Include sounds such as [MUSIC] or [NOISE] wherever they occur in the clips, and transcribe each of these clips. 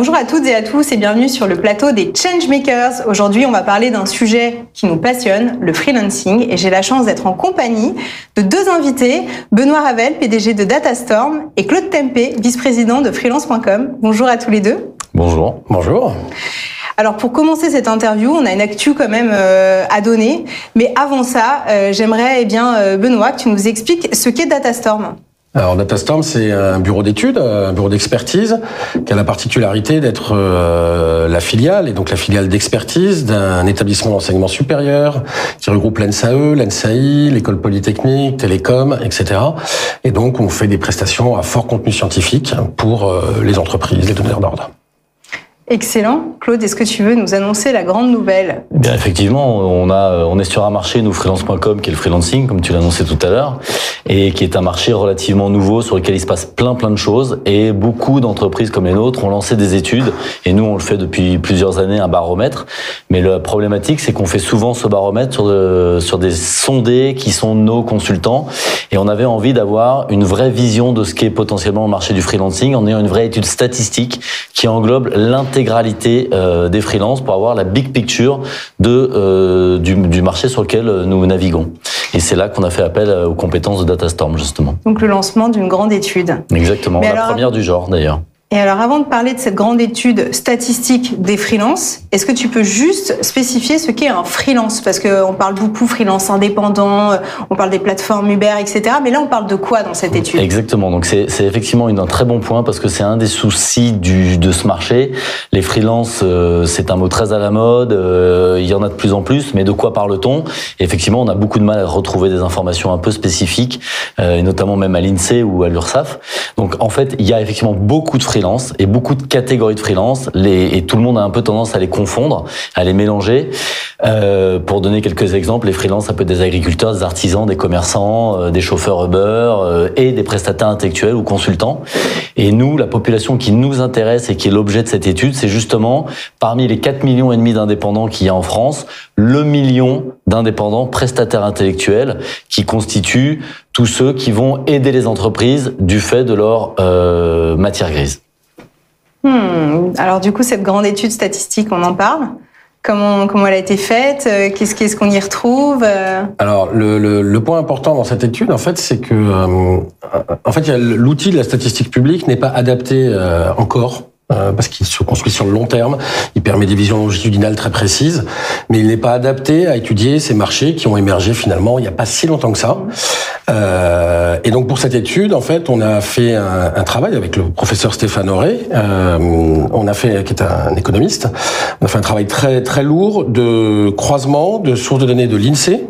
Bonjour à toutes et à tous et bienvenue sur le plateau des Changemakers. Aujourd'hui, on va parler d'un sujet qui nous passionne, le freelancing. Et j'ai la chance d'être en compagnie de deux invités, Benoît Ravel, PDG de Datastorm, et Claude Tempé, vice-président de freelance.com. Bonjour à tous les deux. Bonjour. Bonjour. Alors pour commencer cette interview, on a une actu quand même euh, à donner. Mais avant ça, euh, j'aimerais, eh bien, euh, Benoît, que tu nous expliques ce qu'est Datastorm. Alors Datastorm, c'est un bureau d'études, un bureau d'expertise, qui a la particularité d'être euh, la filiale, et donc la filiale d'expertise d'un établissement d'enseignement supérieur, qui regroupe l'ENSAE, l'ENSAI, l'école polytechnique, télécom, etc. Et donc on fait des prestations à fort contenu scientifique pour euh, les entreprises, les donneurs d'ordre. Excellent. Claude, est-ce que tu veux nous annoncer la grande nouvelle? Eh Bien, effectivement, on a, on est sur un marché, nous, freelance.com, qui est le freelancing, comme tu annoncé tout à l'heure, et qui est un marché relativement nouveau sur lequel il se passe plein, plein de choses, et beaucoup d'entreprises comme les nôtres ont lancé des études, et nous, on le fait depuis plusieurs années, un baromètre. Mais la problématique, c'est qu'on fait souvent ce baromètre sur, de, sur des sondés qui sont nos consultants, et on avait envie d'avoir une vraie vision de ce qu'est potentiellement le marché du freelancing, en ayant une vraie étude statistique qui englobe l'intégration l'intégralité euh, des freelances pour avoir la big picture de, euh, du, du, marché sur lequel nous naviguons. Et c'est là qu'on a fait appel aux compétences de Datastorm, justement. Donc le lancement d'une grande étude. Exactement, la première du genre d'ailleurs. Et alors, avant de parler de cette grande étude statistique des freelances, est-ce que tu peux juste spécifier ce qu'est un freelance? Parce qu'on parle beaucoup freelance indépendant, on parle des plateformes Uber, etc. Mais là, on parle de quoi dans cette étude? Exactement. Donc, c'est effectivement un très bon point parce que c'est un des soucis du, de ce marché. Les freelances, euh, c'est un mot très à la mode. Euh, il y en a de plus en plus. Mais de quoi parle-t-on? Effectivement, on a beaucoup de mal à retrouver des informations un peu spécifiques, euh, et notamment même à l'INSEE ou à l'URSSAF. Donc, en fait, il y a effectivement beaucoup de freelance et beaucoup de catégories de freelance les, et tout le monde a un peu tendance à les confondre, à les mélanger. Euh, pour donner quelques exemples, les freelances, ça peut être des agriculteurs, des artisans, des commerçants, euh, des chauffeurs Uber euh, et des prestataires intellectuels ou consultants. Et nous, la population qui nous intéresse et qui est l'objet de cette étude, c'est justement parmi les 4 millions et demi d'indépendants qu'il y a en France, le million d'indépendants prestataires intellectuels qui constituent tous ceux qui vont aider les entreprises du fait de leur euh, matière grise. Hmm. Alors du coup, cette grande étude statistique, on en parle Comment, comment elle a été faite? Euh, Qu'est-ce qu'est-ce qu'on y retrouve? Euh? Alors le, le, le, point important dans cette étude, en fait, c'est que euh, en fait, l'outil de la statistique publique n'est pas adapté encore euh, parce qu'il se construit sur le long terme. Il permet des visions longitudinales très précises, mais il n'est pas adapté à étudier ces marchés qui ont émergé finalement il n'y a pas si longtemps que ça. Euh, et donc pour cette étude, en fait, on a fait un, travail avec le professeur Stéphane Auré, euh, on a fait, qui est un économiste, on a fait un travail très très lourd de croisement de sources de données de l'INSEE,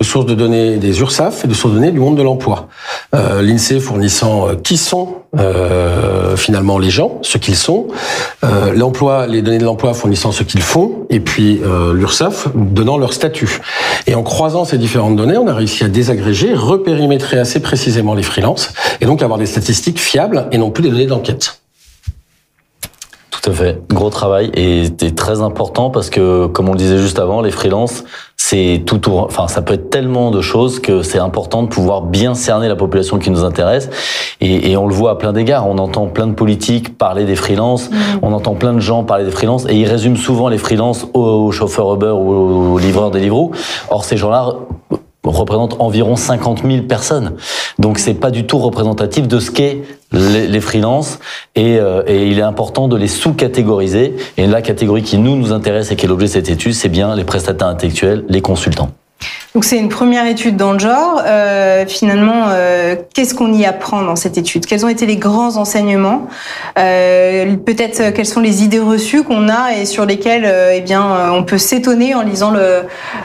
de sources de données des URSAF et de sources de données du monde de l'emploi. Euh, L'INSEE fournissant euh, qui sont euh, finalement les gens, ce qu'ils sont, euh, l'emploi, les données de l'emploi fournissant ce qu'ils font, et puis l'URSSAF donnant leur statut. Et en croisant ces différentes données, on a réussi à désagréger, repérimétrer assez précisément les freelances, et donc avoir des statistiques fiables et non plus des données d'enquête. Tout à fait. Gros travail et c'est très important parce que, comme on le disait juste avant, les freelances, c'est tout, enfin, ça peut être tellement de choses que c'est important de pouvoir bien cerner la population qui nous intéresse. Et, et on le voit à plein d'égards. On entend plein de politiques parler des freelances, mmh. on entend plein de gens parler des freelances et ils résument souvent les freelances aux, chauffeurs Uber ou aux livreurs Deliveroo. Or, ces gens-là représente environ 50 000 personnes. Donc c'est pas du tout représentatif de ce qu'est les, freelances et, euh, et, il est important de les sous-catégoriser. Et la catégorie qui nous nous intéresse et qui est l'objet de cette étude, c'est bien les prestataires intellectuels, les consultants. Donc c'est une première étude dans le genre. Euh, finalement, euh, qu'est-ce qu'on y apprend dans cette étude? Quels ont été les grands enseignements? Euh, Peut-être quelles sont les idées reçues qu'on a et sur lesquelles, eh bien, on peut s'étonner en lisant le,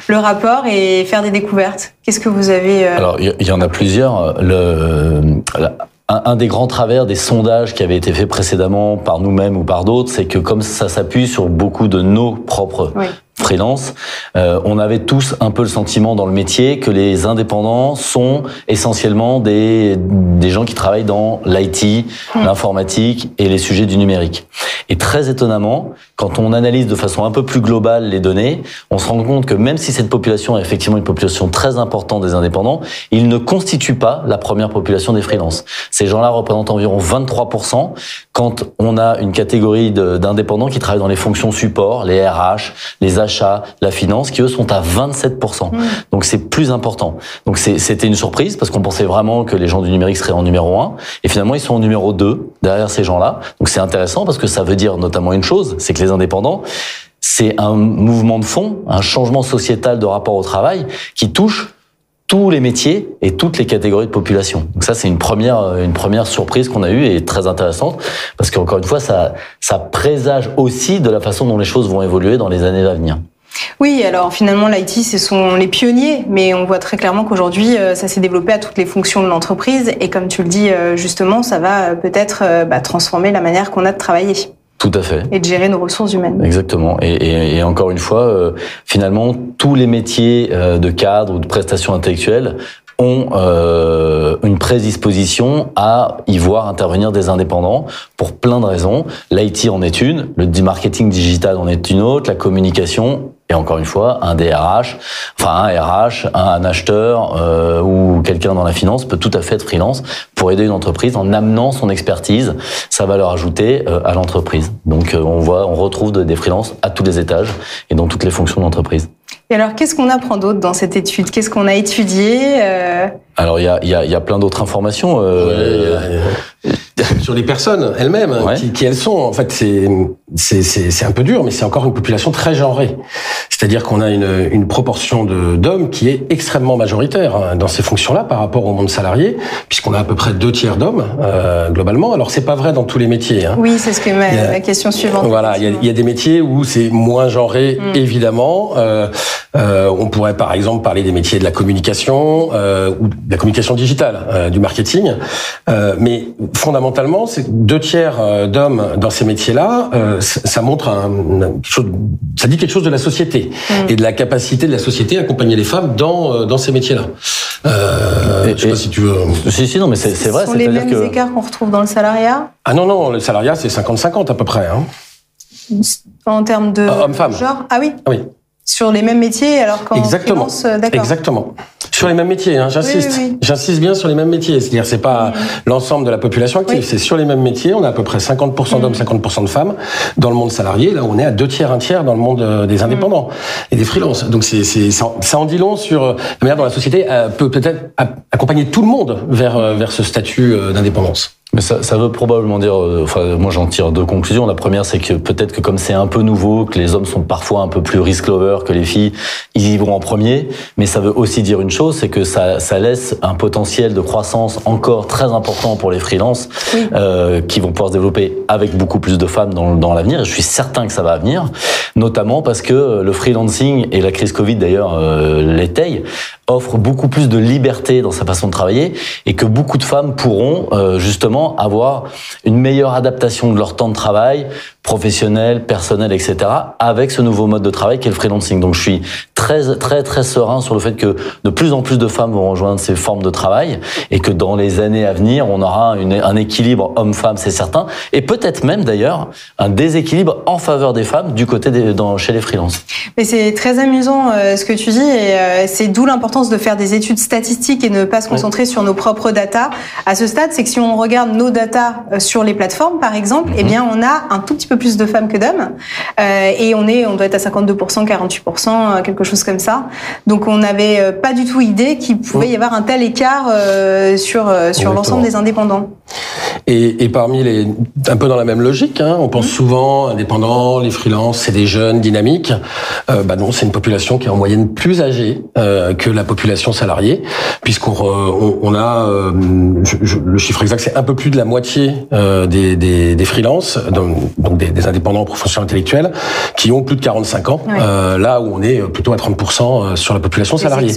le, rapport et faire des découvertes? Qu'est-ce que vous avez Alors il y, en a plusieurs. Le, la, un, un, des grands travers des sondages qui avaient été faits précédemment par nous-mêmes ou par d'autres, c'est que comme ça s'appuie sur beaucoup de nos propres oui freelance, euh, on avait tous un peu le sentiment dans le métier que les indépendants sont essentiellement des, des gens qui travaillent dans l'IT, mmh. l'informatique et les sujets du numérique. Et très étonnamment, quand on analyse de façon un peu plus globale les données, on se rend compte que même si cette population est effectivement une population très importante des indépendants, ils ne constituent pas la première population des freelances. Ces gens-là représentent environ 23%, quand on a une catégorie d'indépendants qui travaillent dans les fonctions support, les RH, les achats, la finance, qui eux sont à 27%. Mmh. Donc c'est plus important. Donc c'était une surprise parce qu'on pensait vraiment que les gens du numérique seraient en numéro 1 et finalement ils sont en numéro 2 derrière ces gens-là. Donc c'est intéressant parce que ça veut dire notamment une chose, c'est que les indépendants c'est un mouvement de fond, un changement sociétal de rapport au travail qui touche tous les métiers et toutes les catégories de population. Donc ça, c'est une première, une première surprise qu'on a eue et très intéressante parce qu'encore une fois, ça, ça présage aussi de la façon dont les choses vont évoluer dans les années à venir. Oui, alors finalement, l'IT, ce sont les pionniers, mais on voit très clairement qu'aujourd'hui, euh, ça s'est développé à toutes les fonctions de l'entreprise et comme tu le dis euh, justement, ça va euh, peut-être bah, transformer la manière qu'on a de travailler. Tout à fait. Et de gérer nos ressources humaines. Exactement. Et, et, et encore une fois, euh, finalement, tous les métiers euh, de cadre ou de prestation intellectuelle ont euh, une prédisposition à y voir intervenir des indépendants pour plein de raisons. L'IT en est une, le marketing digital en est une autre, la communication et encore une fois, un DRH, enfin un RH, un, acheteur euh, ou quelqu'un dans la finance peut tout à fait être freelance pour aider une entreprise en amenant son expertise, sa valeur ajoutée euh, à l'entreprise. Donc euh, on voit, on retrouve des freelances à tous les étages et dans toutes les fonctions d'entreprise. Et alors, qu'est-ce qu'on apprend d'autre dans cette étude? Qu'est-ce qu'on a étudié euh? Alors, il y a, y, a, y a, plein d'autres informations. Euh... [LAUGHS] sur les personnes elles-mêmes, qui, qui, elles sont. En fait, c'est un peu dur, mais c'est encore une population très genrée. C'est-à-dire qu'on a une, une proportion d'hommes qui est extrêmement majoritaire hein, dans ces fonctions-là par rapport au monde salarié, puisqu'on a à peu près deux tiers d'hommes euh, globalement. Alors, c'est pas vrai dans tous les métiers. Hein. Oui, c'est ce que ma, la question suivante. Voilà, il y, a, il y a, des métiers où c'est moins genré, mm. évidemment. Euh, euh, on pourrait par exemple parler des métiers de la communication euh, ou de la communication digitale, euh, du marketing. Euh, mais fondamentalement, c'est deux tiers euh, d'hommes dans ces métiers-là. ça montre un, ça dit quelque chose de la société mm. et de la capacité de la société à accompagner les femmes dans dans ces métiers-là. je sais pas si tu veux. Si si non, mais c'est vrai. Ce sont les mêmes que... écarts qu'on retrouve dans le salariat? Ah non non, le salariat c'est 50-50 à peu près. Hein. En termes de homme-femme. Genre? Ah oui. Ah oui. Sur les mêmes métiers, alors qu'en Exactement. Freelance, Exactement. Sur les mêmes métiers, hein, j'insiste. J'insiste bien sur les mêmes métiers. C'est-à-dire, c'est pas l'ensemble de la population active. C'est sur les mêmes métiers. On a à peu près 50% d'hommes, 50% de femmes dans le monde salarié. Là, on est à deux tiers, un tiers dans le monde euh, des indépendants et des freelances. Donc, c'est, c'est, ça en dit long sur euh, la manière dont la société euh, peut peut-être accompagner tout le monde vers, vers ce statut d'indépendance. Mais ça, ça, veut probablement dire, euh, enfin, moi j'en tire deux conclusions. La première, c'est que peut-être que comme c'est un peu nouveau, que les hommes sont parfois un peu plus risk lovers que les filles, ils y vont en premier. Mais ça veut aussi dire une chose, c'est que ça, ça, laisse un potentiel de croissance encore très important pour les freelances, euh, qui vont pouvoir se développer avec beaucoup plus de femmes dans, dans l'avenir. Et je suis certain que ça va venir, notamment parce que le freelancing et la crise Covid d'ailleurs euh, l'étayent offre beaucoup plus de liberté dans sa façon de travailler et que beaucoup de femmes pourront euh, justement avoir une meilleure adaptation de leur temps de travail professionnel, personnel, etc. avec ce nouveau mode de travail qu'est le freelancing. Donc je suis très très très serein sur le fait que de plus en plus de femmes vont rejoindre ces formes de travail et que dans les années à venir, on aura une, un équilibre homme-femme, c'est certain, et peut-être même d'ailleurs un déséquilibre en faveur des femmes du côté des, dans, chez les freelances. Mais c'est très amusant euh, ce que tu dis et euh, c'est d'où l'importance de faire des études statistiques et ne pas se concentrer sur nos propres datas. À ce stade, c'est que si on regarde nos datas euh, sur les plateformes, par exemple, eh bien on a un tout petit peu plus de femmes que d'hommes et on est, on doit être à 52%, 48%, quelque chose comme ça. Donc on n'avait pas du tout idée qu'il pouvait y avoir un tel écart sur sur l'ensemble des indépendants. Et, et, parmi les, un peu dans la même logique, hein, on pense mmh. souvent indépendants, les freelances, c'est des jeunes dynamiques. Euh, bah non, c'est une population qui est en moyenne plus âgée euh, que la population salariée, puisqu'on on, on, a euh, le chiffre exact, c'est un peu plus de la moitié euh, des, des, des freelances, donc, donc des, des, indépendants professionnels intellectuels, qui ont plus de 45 ans. Euh, là où on est plutôt à 30% sur la population salariée.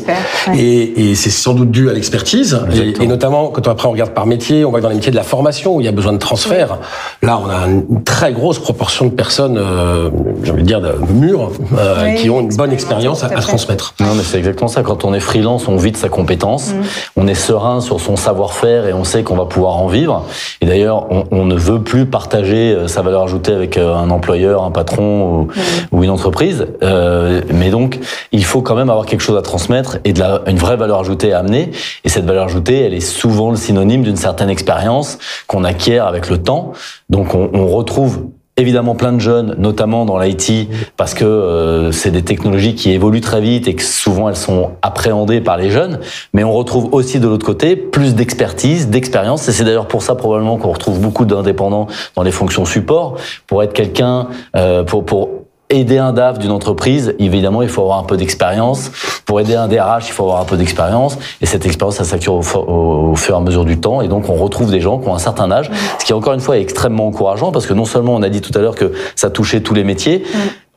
ouais. Et, et c'est sans doute dû à l'expertise, et, et, notamment quand après on regarde par métier, on voit que dans les métiers de la formation où il y a besoin de transfert, là on a une très grosse proportion de personnes, euh, j'ai envie de dire, de mûres, euh, oui, qui ont une bonne expérience à, à, transmettre. Non mais c'est exactement ça. Quand on est freelance, on vit de sa compétence, mmh. on est serein sur son savoir-faire et on sait qu'on va pouvoir en vivre. Et d'ailleurs, on, on, ne veut plus partager euh, sa valeur ajoutée avec euh, un employeur, un patron ou, mmh. ou une entreprise. Euh, mais donc, il faut quand même avoir quelque chose à transmettre et de la, une vraie valeur ajoutée à amener. Et cette valeur ajoutée, elle est souvent le synonyme d'une certaine expérience qu'on acquiert avec le temps. Donc on, on retrouve évidemment plein de jeunes, notamment dans l'IT, parce que euh, c'est des technologies qui évoluent très vite et que souvent elles sont appréhendées par les jeunes. Mais on retrouve aussi de l'autre côté plus d'expertise, d'expérience. Et c'est d'ailleurs pour ça probablement qu'on retrouve beaucoup d'indépendants dans les fonctions support, pour être quelqu'un, euh, pour, pour aider un DAF d'une entreprise, évidemment, il faut avoir un peu d'expérience. Pour aider un DRH, il faut avoir un peu d'expérience. Et cette expérience, ça au, au, fur et à mesure du temps. Et donc, on retrouve des gens qui ont un certain âge, ce qui, encore une fois, est extrêmement encourageant parce que non seulement on a dit tout à l'heure que ça touchait tous les métiers,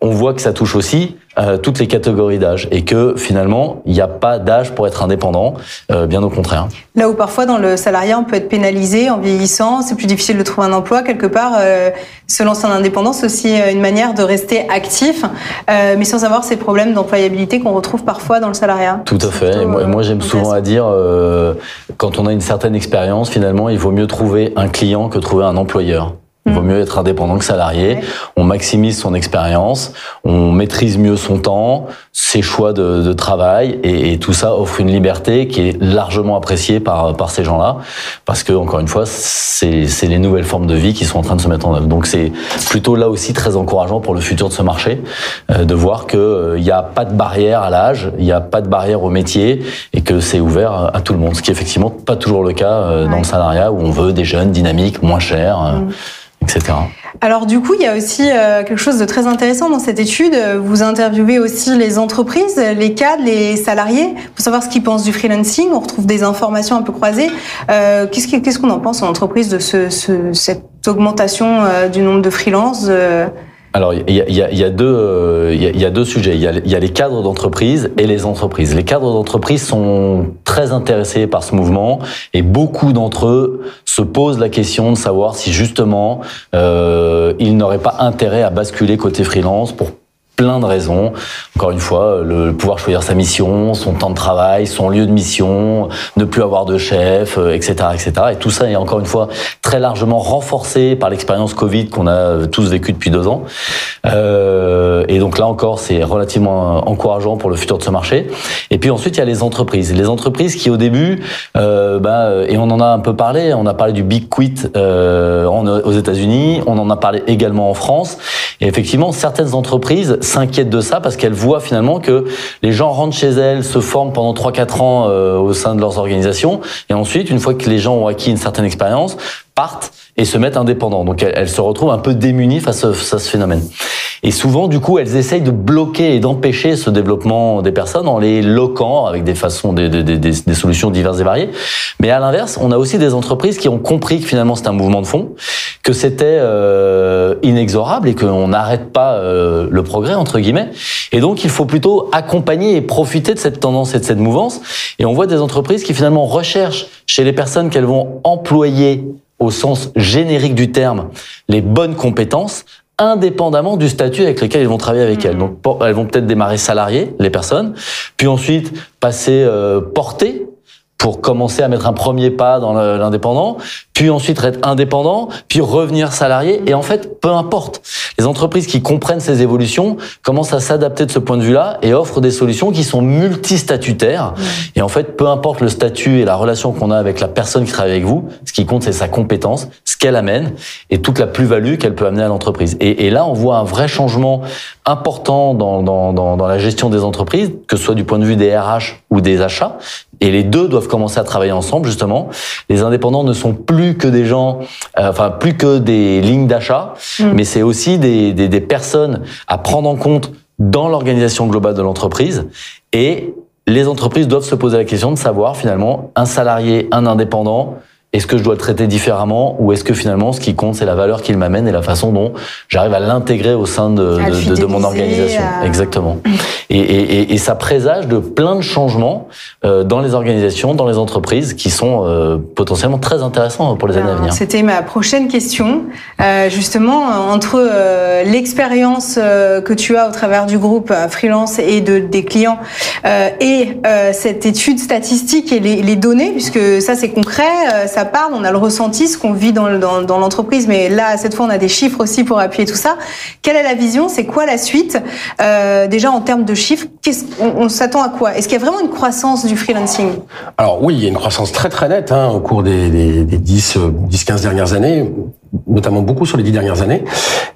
on voit que ça touche aussi euh, toutes les catégories d'âge et que finalement, il n'y a pas d'âge pour être indépendant, euh, bien au contraire. Là où parfois dans le salariat, on peut être pénalisé en vieillissant, c'est plus difficile de trouver un emploi, quelque part, euh, se lancer en indépendance, c'est aussi une manière de rester actif, euh, mais sans avoir ces problèmes d'employabilité qu'on retrouve parfois dans le salariat. Tout à fait. et moi, moi j'aime souvent à dire, quand on a une certaine expérience, finalement, il vaut mieux trouver un client que trouver un employeur. Il vaut mieux être indépendant que salarié. On maximise son expérience, on maîtrise mieux son temps, ses choix de, de travail, et, et, tout ça offre une liberté qui est largement appréciée par, par ces gens-là, parce que encore une fois, c'est les nouvelles formes de vie qui sont en train de se mettre en œuvre. Donc c'est plutôt là aussi très encourageant pour le futur de ce marché, euh, de voir qu'il euh, n'y a pas de barrière à l'âge, il n'y a pas de barrière au métier, et que c'est ouvert à tout le monde, ce qui est effectivement pas toujours le cas euh, dans ouais. le salariat où on veut des jeunes dynamiques, moins chers. Mm. Etc. Alors du coup, il y a aussi euh, quelque chose de très intéressant dans cette étude. Vous interviewez aussi les entreprises, les cadres, les salariés, pour savoir ce qu'ils pensent du freelancing. On retrouve des informations un peu croisées. Euh, Qu'est-ce qu'on qu en pense en entreprise de ce, ce, cette augmentation euh, du nombre de freelances alors, il y a, y, a, y, a deux, il y, a, y a deux sujets. Il y a les cadres d'entreprise et les entreprises. Les cadres d'entreprise sont très intéressés par ce mouvement et beaucoup d'entre eux se posent la question de savoir si justement euh, ils n'auraient pas intérêt à basculer côté freelance pour plein de raisons. Encore une fois, le pouvoir choisir sa mission, son temps de travail, son lieu de mission, ne plus avoir de chef, etc., etc. Et tout ça est encore une fois très largement renforcé par l'expérience Covid qu'on a tous vécu depuis deux ans. Euh, et donc là encore, c'est relativement encourageant pour le futur de ce marché. Et puis ensuite, il y a les entreprises. Les entreprises qui au début, euh, bah, et on en a un peu parlé, on a parlé du Big Quit euh, aux États-Unis, on en a parlé également en France. Et effectivement, certaines entreprises s'inquiètent de ça parce qu'elles voient finalement que les gens rentrent chez elles, se forment pendant 3-4 ans euh, au sein de leurs organisations, et ensuite, une fois que les gens ont acquis une certaine expérience, partent et se mettent indépendants. Donc elles, se retrouvent un peu démunies face à, face à ce phénomène. Et souvent, du coup, elles essayent de bloquer et d'empêcher ce développement des personnes en les loquant avec des façons, des, des, des, des solutions diverses et variées. Mais à l'inverse, on a aussi des entreprises qui ont compris que finalement c'est un mouvement de fond, que c'était euh, inexorable et qu'on n'arrête pas euh, le progrès entre guillemets. Et donc, il faut plutôt accompagner et profiter de cette tendance et de cette mouvance. Et on voit des entreprises qui finalement recherchent chez les personnes qu'elles vont employer au sens générique du terme, les bonnes compétences, indépendamment du statut avec lequel ils vont travailler avec elles. Donc, elles vont peut-être démarrer salariées, les personnes, puis ensuite passer euh, portées pour commencer à mettre un premier pas dans l'indépendant, puis ensuite être indépendant, puis revenir salarié. Et en fait, peu importe. Les entreprises qui comprennent ces évolutions commencent à s'adapter de ce point de vue-là et offrent des solutions qui sont multistatutaires. Mmh. Et en fait, peu importe le statut et la relation qu'on a avec la personne qui travaille avec vous, ce qui compte, c'est sa compétence, ce qu'elle amène et toute la plus-value qu'elle peut amener à l'entreprise. Et, et, là, on voit un vrai changement important dans, dans, dans, dans la gestion des entreprises, que ce soit du point de vue des RH ou des achats. Et les deux doivent commencer à travailler ensemble, justement. Les indépendants ne sont plus que des gens, euh, enfin, plus que des lignes d'achat, mmh. mais c'est aussi des, des, des personnes à prendre en compte dans l'organisation globale de l'entreprise. Et les entreprises doivent se poser la question de savoir, finalement, un salarié, un indépendant, est-ce que je dois le traiter différemment ou est-ce que finalement ce qui compte c'est la valeur qu'il m'amène et la façon dont j'arrive à l'intégrer au sein de, de, de, mon organisation à... Exactement. [LAUGHS] Et, et, et, ça présage de plein de changements euh, dans les organisations, dans les entreprises qui sont euh, potentiellement très intéressants pour les années à venir. C'était ma prochaine question. Euh, justement, entre euh, l'expérience euh, que tu as au travers du groupe freelance et de, des clients et cette étude statistique et les, les données, puisque ça c'est concret, ça on a le ressenti, ce qu'on vit dans, l'entreprise, mais là, cette fois, on a des chiffres aussi pour appuyer tout ça. Quelle est la vision? C'est quoi la suite? Euh, Déjà, en termes de chiffres, on, on s'attend à quoi? Est-ce qu'il y a vraiment une croissance du freelancing? Alors oui, il y a une croissance très très nette hein, au cours des, des, des 10, 10, 15 dernières années notamment beaucoup sur les dix dernières années.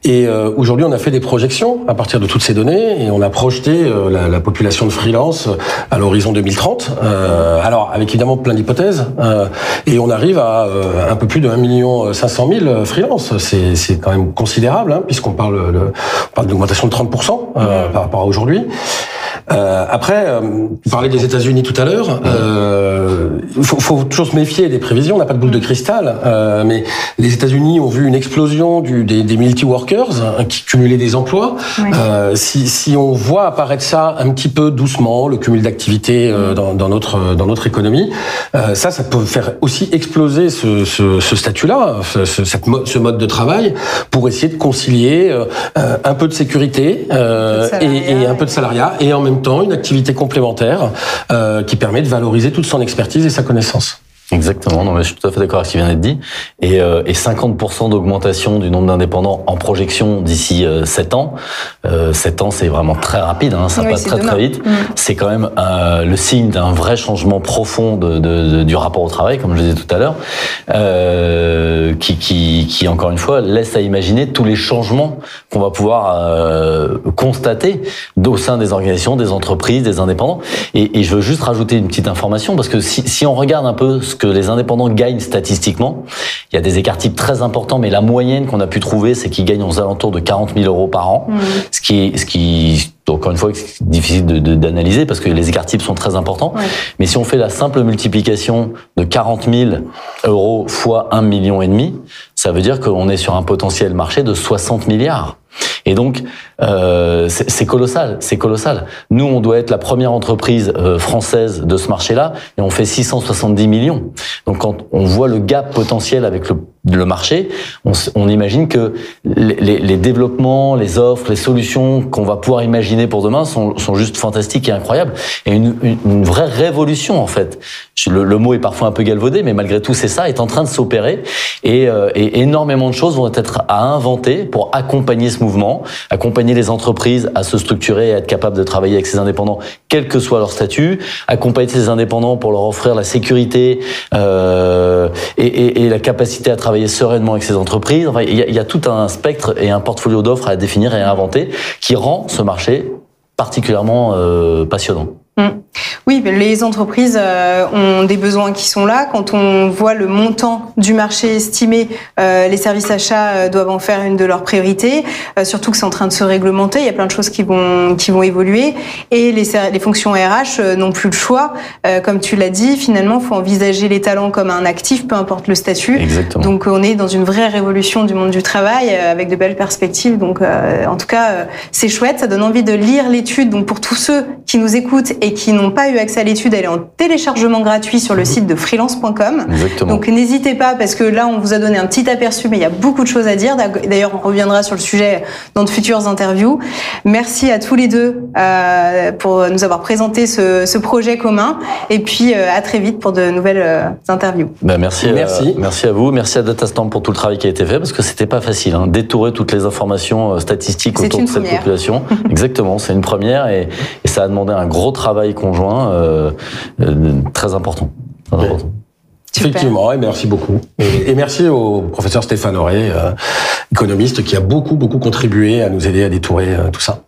Et euh, aujourd'hui, on a fait des projections à partir de toutes ces données et on a projeté euh, la, la, population de freelance à l'horizon 2030. Euh, alors, avec évidemment plein d'hypothèses. euh, et on arrive à un peu plus de 1 million 500 000 freelance. C'est quand même considérable, hein, puisqu'on parle, on parle d'augmentation de 30% par rapport à aujourd'hui. Euh, après, euh, vous parlez des États-Unis tout à l'heure. Euh, il faut, faut, toujours se méfier des prévisions. On n'a pas de boule de cristal, euh, mais les États-Unis ont vu une explosion du, des, des multi-workers hein, qui cumulaient des emplois. Oui. Euh, si, si, on voit apparaître ça un petit peu doucement, le cumul d'activités euh, dans, dans, notre dans notre économie, ça, ça peut faire aussi exploser ce, ce, ce statut-là, ce, ce mode de travail, pour essayer de concilier un peu de sécurité et, et un peu de salariat et en même une activité complémentaire euh, qui permet de valoriser toute son expertise et sa connaissance. Exactement, non, mais je suis tout à fait d'accord avec ce qui vient d'être dit. Et, euh, et 50% d'augmentation du nombre d'indépendants en projection d'ici euh, 7 ans. Euh, 7 ans, c'est vraiment très rapide, hein, ça oui, passe très demain. très vite. Mmh. C'est quand même euh, le signe d'un vrai changement profond de, de, de, du rapport au travail, comme je le disais tout à l'heure, euh, qui, qui, qui, encore une fois, laisse à imaginer tous les changements qu'on va pouvoir euh, constater au sein des organisations, des entreprises, des indépendants. Et, et, je veux juste rajouter une petite information, parce que si, si on regarde un peu ce que les indépendants gagnent statistiquement. Il y a des écarts types très importants, mais la moyenne qu'on a pu trouver, c'est qu'ils gagnent aux alentours de 40 000 euros par an, mmh. ce qui est, ce qui encore une fois, c'est difficile d'analyser parce que les écarts types sont très importants. Ouais. Mais si on fait la simple multiplication de 40 000 euros fois 1 million et demi, ça veut dire qu'on est sur un potentiel marché de 60 milliards. Et donc, euh, c'est colossal, c'est colossal. Nous, on doit être la première entreprise euh, française de ce marché-là, et on fait 670 millions. Donc, quand on voit le gap potentiel avec le, le marché, on, on, imagine que les, les, développements, les offres, les solutions qu'on va pouvoir imaginer pour demain sont, sont, juste fantastiques et incroyables, et une, une, une vraie révolution en fait. Le, le, mot est parfois un peu galvaudé, mais malgré tout, c'est ça, est en train de s'opérer, et, euh, et énormément de choses vont être à inventer pour accompagner ce mouvement, accompagner les entreprises à se structurer et à être capables de travailler avec ces indépendants, quel que soit leur statut, accompagner ces indépendants pour leur offrir la sécurité euh, et, et, et, la capacité à travailler sereinement avec ces entreprises. Enfin, il, y a, tout un spectre et un portfolio d'offres à définir et à inventer qui rend ce marché particulièrement euh, passionnant. Mmh. Oui, les entreprises euh, ont des besoins qui sont là. Quand on voit le montant du marché estimé, euh, les services achats euh, doivent en faire une de leurs priorités. Surtout que c'est en train de se réglementer. Il y a plein de choses qui vont qui vont évoluer et les, les fonctions RH n'ont plus le choix. Comme tu l'as dit, finalement, faut envisager les talents comme un actif, peu importe le statut. Exactement. Donc, on est dans une vraie révolution du monde du travail avec de belles perspectives. Donc, en tout cas, c'est chouette. Ça donne envie de lire l'étude. Donc, pour tous ceux qui nous écoutent et qui n'ont pas eu accès à l'étude, elle est en téléchargement gratuit sur le site de freelance.com. Donc n'hésitez pas parce que là on vous a donné un petit aperçu, mais il y a beaucoup de choses à dire. D'ailleurs, on reviendra sur le sujet dans de futures interviews. Merci à tous les deux euh, pour nous avoir présenté ce, ce, projet commun et puis euh, à très vite pour de nouvelles euh, interviews. Ben merci, merci. merci à vous, merci à Datastamp pour tout le travail qui a été fait parce que c'était pas facile, hein, détourer toutes les informations statistiques autour de cette première. population. [LAUGHS] Exactement, c'est une première et, et, ça a demandé un gros travail conjoint euh, euh, très important. Très important. Effectivement, et merci beaucoup. Et, et, merci au professeur Stéphane Auré, euh, économiste, qui a beaucoup, beaucoup contribué à nous aider à détourer euh, tout ça.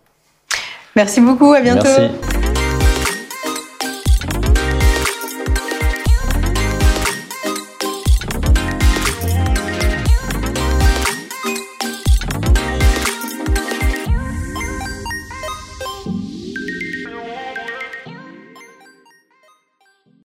Merci beaucoup, à bientôt. Merci.